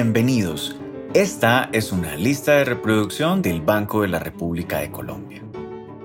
Bienvenidos. Esta es una lista de reproducción del Banco de la República de Colombia.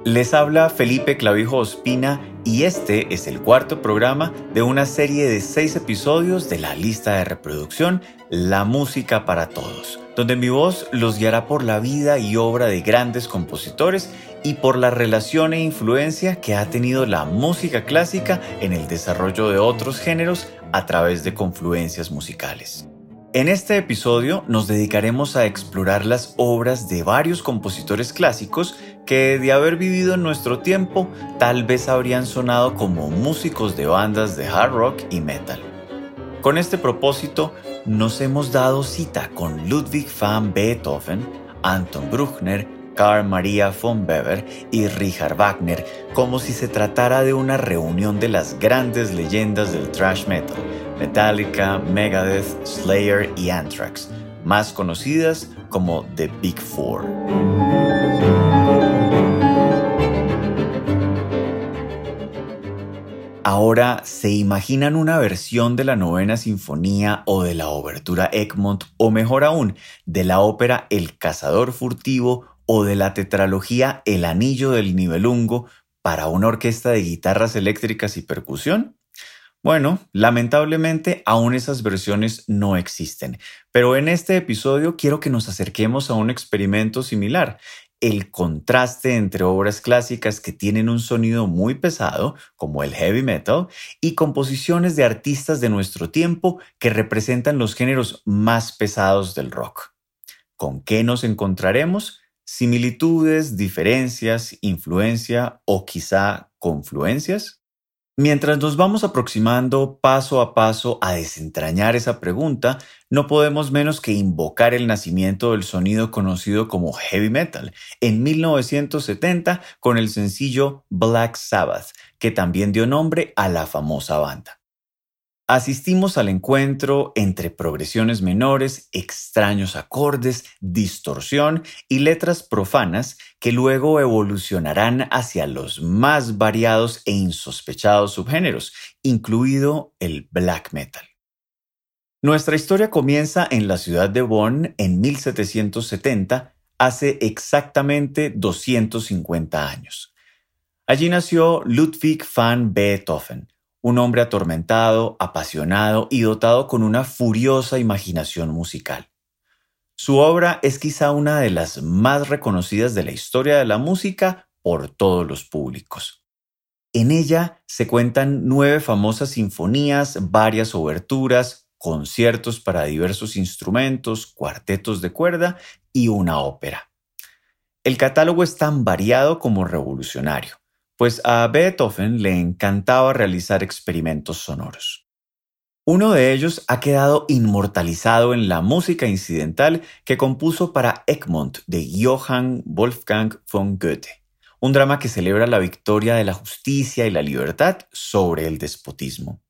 Les habla Felipe Clavijo Ospina y este es el cuarto programa de una serie de seis episodios de la lista de reproducción La Música para Todos, donde mi voz los guiará por la vida y obra de grandes compositores y por la relación e influencia que ha tenido la música clásica en el desarrollo de otros géneros a través de confluencias musicales. En este episodio nos dedicaremos a explorar las obras de varios compositores clásicos que de haber vivido en nuestro tiempo tal vez habrían sonado como músicos de bandas de hard rock y metal. Con este propósito nos hemos dado cita con Ludwig van Beethoven, Anton Bruckner, Carl Maria von Weber y Richard Wagner como si se tratara de una reunión de las grandes leyendas del thrash metal Metallica, Megadeth, Slayer y Anthrax, más conocidas como The Big Four. Ahora, ¿se imaginan una versión de la novena sinfonía o de la obertura Egmont o mejor aún, de la ópera El cazador furtivo o de la tetralogía El anillo del nivelungo para una orquesta de guitarras eléctricas y percusión? Bueno, lamentablemente aún esas versiones no existen, pero en este episodio quiero que nos acerquemos a un experimento similar, el contraste entre obras clásicas que tienen un sonido muy pesado, como el heavy metal, y composiciones de artistas de nuestro tiempo que representan los géneros más pesados del rock. ¿Con qué nos encontraremos? Similitudes, diferencias, influencia o quizá confluencias? Mientras nos vamos aproximando paso a paso a desentrañar esa pregunta, no podemos menos que invocar el nacimiento del sonido conocido como heavy metal en 1970 con el sencillo Black Sabbath, que también dio nombre a la famosa banda. Asistimos al encuentro entre progresiones menores, extraños acordes, distorsión y letras profanas que luego evolucionarán hacia los más variados e insospechados subgéneros, incluido el black metal. Nuestra historia comienza en la ciudad de Bonn en 1770, hace exactamente 250 años. Allí nació Ludwig van Beethoven, un hombre atormentado, apasionado y dotado con una furiosa imaginación musical. Su obra es quizá una de las más reconocidas de la historia de la música por todos los públicos. En ella se cuentan nueve famosas sinfonías, varias oberturas, conciertos para diversos instrumentos, cuartetos de cuerda y una ópera. El catálogo es tan variado como revolucionario pues a Beethoven le encantaba realizar experimentos sonoros. Uno de ellos ha quedado inmortalizado en la música incidental que compuso para Egmont de Johann Wolfgang von Goethe, un drama que celebra la victoria de la justicia y la libertad sobre el despotismo.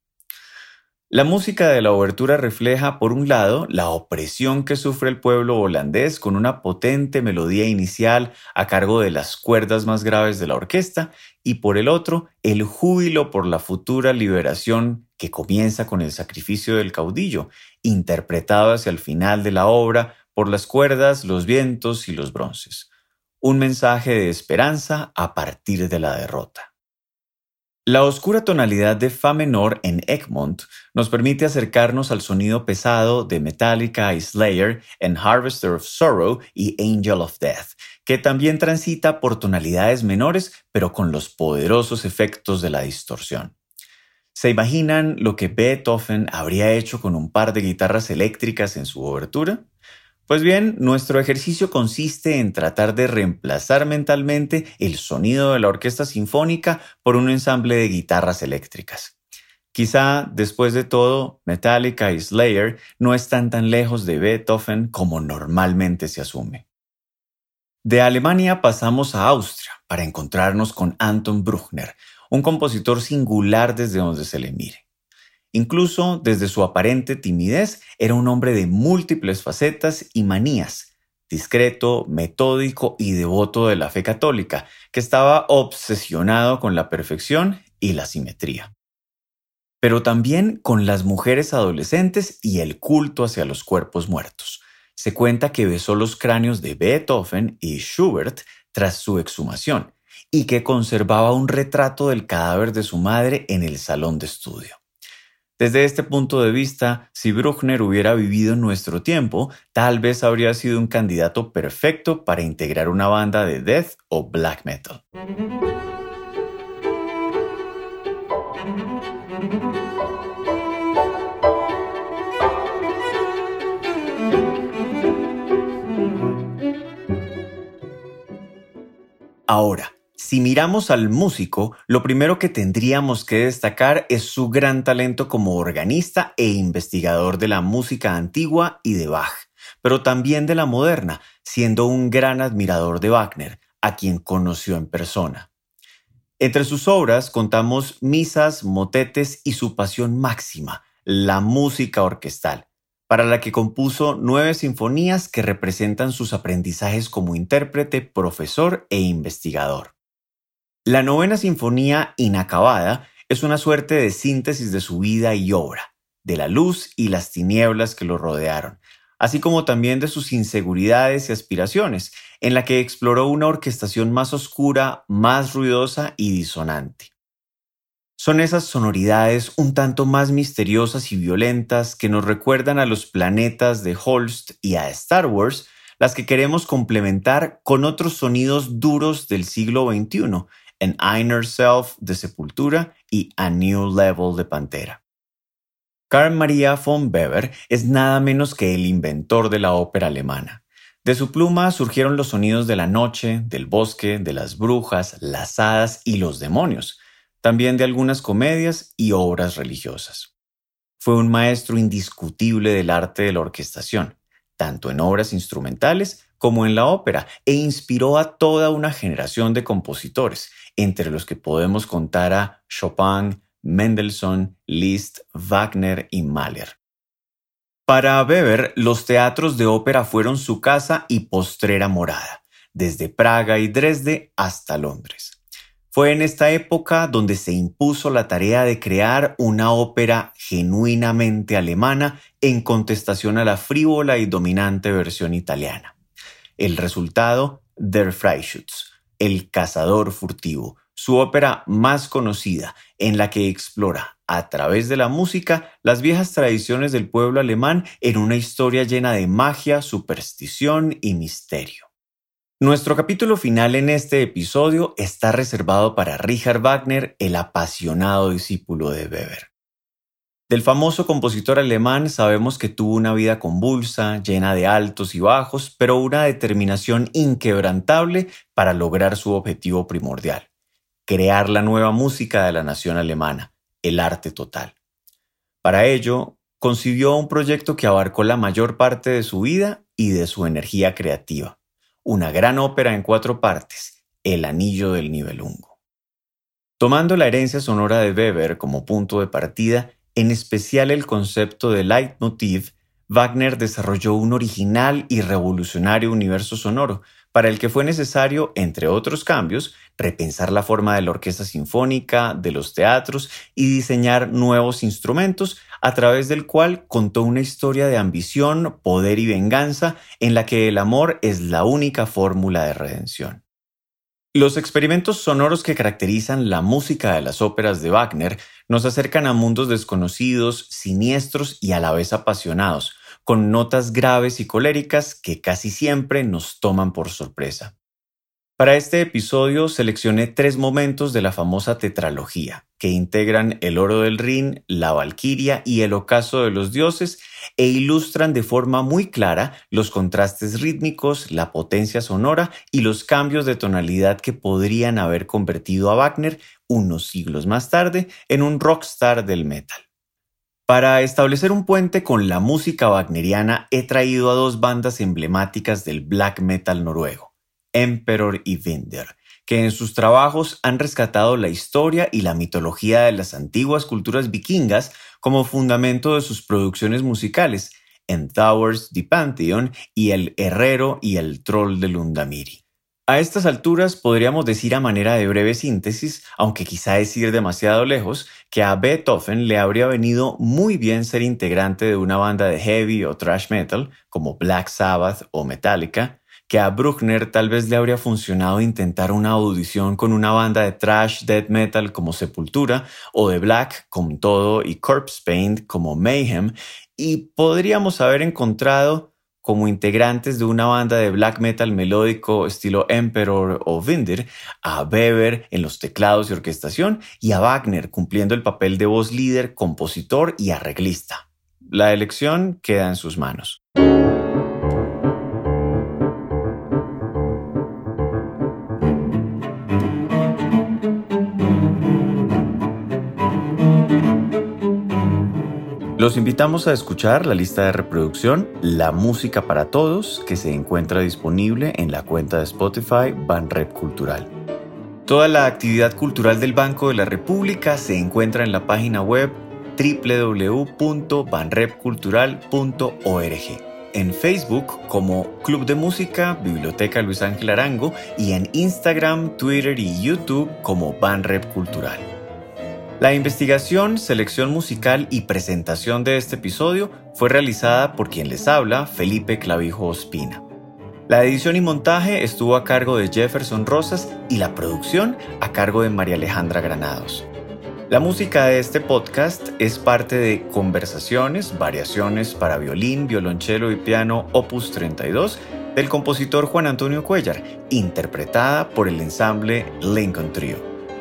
La música de la obertura refleja, por un lado, la opresión que sufre el pueblo holandés con una potente melodía inicial a cargo de las cuerdas más graves de la orquesta, y por el otro, el júbilo por la futura liberación que comienza con el sacrificio del caudillo, interpretado hacia el final de la obra por las cuerdas, los vientos y los bronces. Un mensaje de esperanza a partir de la derrota. La oscura tonalidad de Fa menor en Egmont nos permite acercarnos al sonido pesado de Metallica y Slayer en Harvester of Sorrow y Angel of Death, que también transita por tonalidades menores pero con los poderosos efectos de la distorsión. ¿Se imaginan lo que Beethoven habría hecho con un par de guitarras eléctricas en su obertura? Pues bien, nuestro ejercicio consiste en tratar de reemplazar mentalmente el sonido de la orquesta sinfónica por un ensamble de guitarras eléctricas. Quizá, después de todo, Metallica y Slayer no están tan lejos de Beethoven como normalmente se asume. De Alemania pasamos a Austria para encontrarnos con Anton Bruckner, un compositor singular desde donde se le mire. Incluso desde su aparente timidez, era un hombre de múltiples facetas y manías, discreto, metódico y devoto de la fe católica, que estaba obsesionado con la perfección y la simetría. pero también con las mujeres adolescentes y el culto hacia los cuerpos muertos. Se cuenta que besó los cráneos de Beethoven y Schubert tras su exhumación y que conservaba un retrato del cadáver de su madre en el salón de estudio. Desde este punto de vista, si Bruckner hubiera vivido en nuestro tiempo, tal vez habría sido un candidato perfecto para integrar una banda de death o black metal. Ahora, si miramos al músico, lo primero que tendríamos que destacar es su gran talento como organista e investigador de la música antigua y de Bach, pero también de la moderna, siendo un gran admirador de Wagner, a quien conoció en persona. Entre sus obras contamos misas, motetes y su pasión máxima, la música orquestal, para la que compuso nueve sinfonías que representan sus aprendizajes como intérprete, profesor e investigador. La novena sinfonía inacabada es una suerte de síntesis de su vida y obra, de la luz y las tinieblas que lo rodearon, así como también de sus inseguridades y aspiraciones, en la que exploró una orquestación más oscura, más ruidosa y disonante. Son esas sonoridades un tanto más misteriosas y violentas que nos recuerdan a los planetas de Holst y a Star Wars, las que queremos complementar con otros sonidos duros del siglo XXI, en Inner Self de Sepultura y A New Level de Pantera. Carl Maria von Weber es nada menos que el inventor de la ópera alemana. De su pluma surgieron los sonidos de la noche, del bosque, de las brujas, las hadas y los demonios, también de algunas comedias y obras religiosas. Fue un maestro indiscutible del arte de la orquestación, tanto en obras instrumentales como en la ópera, e inspiró a toda una generación de compositores, entre los que podemos contar a Chopin, Mendelssohn, Liszt, Wagner y Mahler. Para Weber, los teatros de ópera fueron su casa y postrera morada, desde Praga y Dresde hasta Londres. Fue en esta época donde se impuso la tarea de crear una ópera genuinamente alemana en contestación a la frívola y dominante versión italiana. El resultado, Der Freischütz, El cazador furtivo, su ópera más conocida, en la que explora, a través de la música, las viejas tradiciones del pueblo alemán en una historia llena de magia, superstición y misterio. Nuestro capítulo final en este episodio está reservado para Richard Wagner, el apasionado discípulo de Weber. Del famoso compositor alemán sabemos que tuvo una vida convulsa, llena de altos y bajos, pero una determinación inquebrantable para lograr su objetivo primordial, crear la nueva música de la nación alemana, el arte total. Para ello, concibió un proyecto que abarcó la mayor parte de su vida y de su energía creativa, una gran ópera en cuatro partes, El Anillo del Nibelungo. Tomando la herencia sonora de Weber como punto de partida, en especial el concepto de leitmotiv, Wagner desarrolló un original y revolucionario universo sonoro, para el que fue necesario, entre otros cambios, repensar la forma de la orquesta sinfónica, de los teatros y diseñar nuevos instrumentos, a través del cual contó una historia de ambición, poder y venganza en la que el amor es la única fórmula de redención. Los experimentos sonoros que caracterizan la música de las óperas de Wagner nos acercan a mundos desconocidos, siniestros y a la vez apasionados, con notas graves y coléricas que casi siempre nos toman por sorpresa. Para este episodio seleccioné tres momentos de la famosa tetralogía, que integran el oro del Rin, la Valquiria y el ocaso de los dioses, e ilustran de forma muy clara los contrastes rítmicos, la potencia sonora y los cambios de tonalidad que podrían haber convertido a Wagner unos siglos más tarde en un rockstar del metal. Para establecer un puente con la música wagneriana he traído a dos bandas emblemáticas del black metal noruego. Emperor y Winder, que en sus trabajos han rescatado la historia y la mitología de las antiguas culturas vikingas como fundamento de sus producciones musicales, en Towers the Pantheon y El Herrero y el Troll de Lundamiri. A estas alturas podríamos decir a manera de breve síntesis, aunque quizá es ir demasiado lejos, que a Beethoven le habría venido muy bien ser integrante de una banda de heavy o thrash metal como Black Sabbath o Metallica, que a Bruckner tal vez le habría funcionado intentar una audición con una banda de thrash death metal como Sepultura o de Black con todo y Corpse Paint como Mayhem y podríamos haber encontrado como integrantes de una banda de black metal melódico estilo Emperor o Vinder, a Weber en los teclados y orquestación y a Wagner cumpliendo el papel de voz líder, compositor y arreglista. La elección queda en sus manos. Los invitamos a escuchar la lista de reproducción La Música para Todos, que se encuentra disponible en la cuenta de Spotify Banrep Cultural. Toda la actividad cultural del Banco de la República se encuentra en la página web www.banrepcultural.org, en Facebook como Club de Música Biblioteca Luis Ángel Arango y en Instagram, Twitter y YouTube como Banrep Cultural. La investigación, selección musical y presentación de este episodio fue realizada por quien les habla, Felipe Clavijo Ospina. La edición y montaje estuvo a cargo de Jefferson Rosas y la producción a cargo de María Alejandra Granados. La música de este podcast es parte de Conversaciones, Variaciones para violín, violonchelo y piano Opus 32 del compositor Juan Antonio Cuellar, interpretada por el ensamble Lincoln Trio.